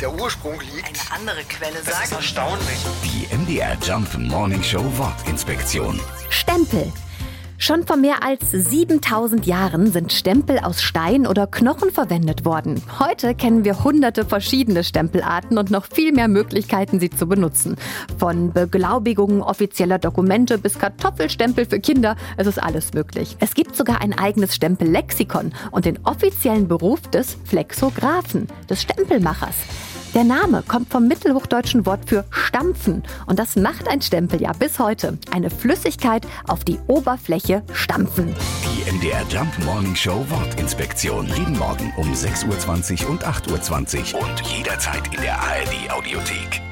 der Ursprung liegt. Eine andere Quelle Das ist sagt. erstaunlich. Die MDR Jump Morning Show Wortinspektion. Stempel. Schon vor mehr als 7000 Jahren sind Stempel aus Stein oder Knochen verwendet worden. Heute kennen wir hunderte verschiedene Stempelarten und noch viel mehr Möglichkeiten, sie zu benutzen. Von Beglaubigungen offizieller Dokumente bis Kartoffelstempel für Kinder, es ist alles möglich. Es gibt sogar ein eigenes Stempellexikon und den offiziellen Beruf des Flexographen, des Stempelmachers. Der Name kommt vom mittelhochdeutschen Wort für stampfen und das macht ein Stempel ja bis heute. Eine Flüssigkeit auf die Oberfläche stampfen. Die MDR Jump Morning Show Wortinspektion. Jeden Morgen um 6.20 Uhr und 8.20 Uhr und jederzeit in der ARD Audiothek.